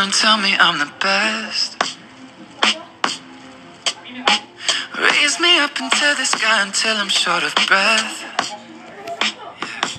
and tell me I'm the best. Raise me up into the sky until I'm short of breath.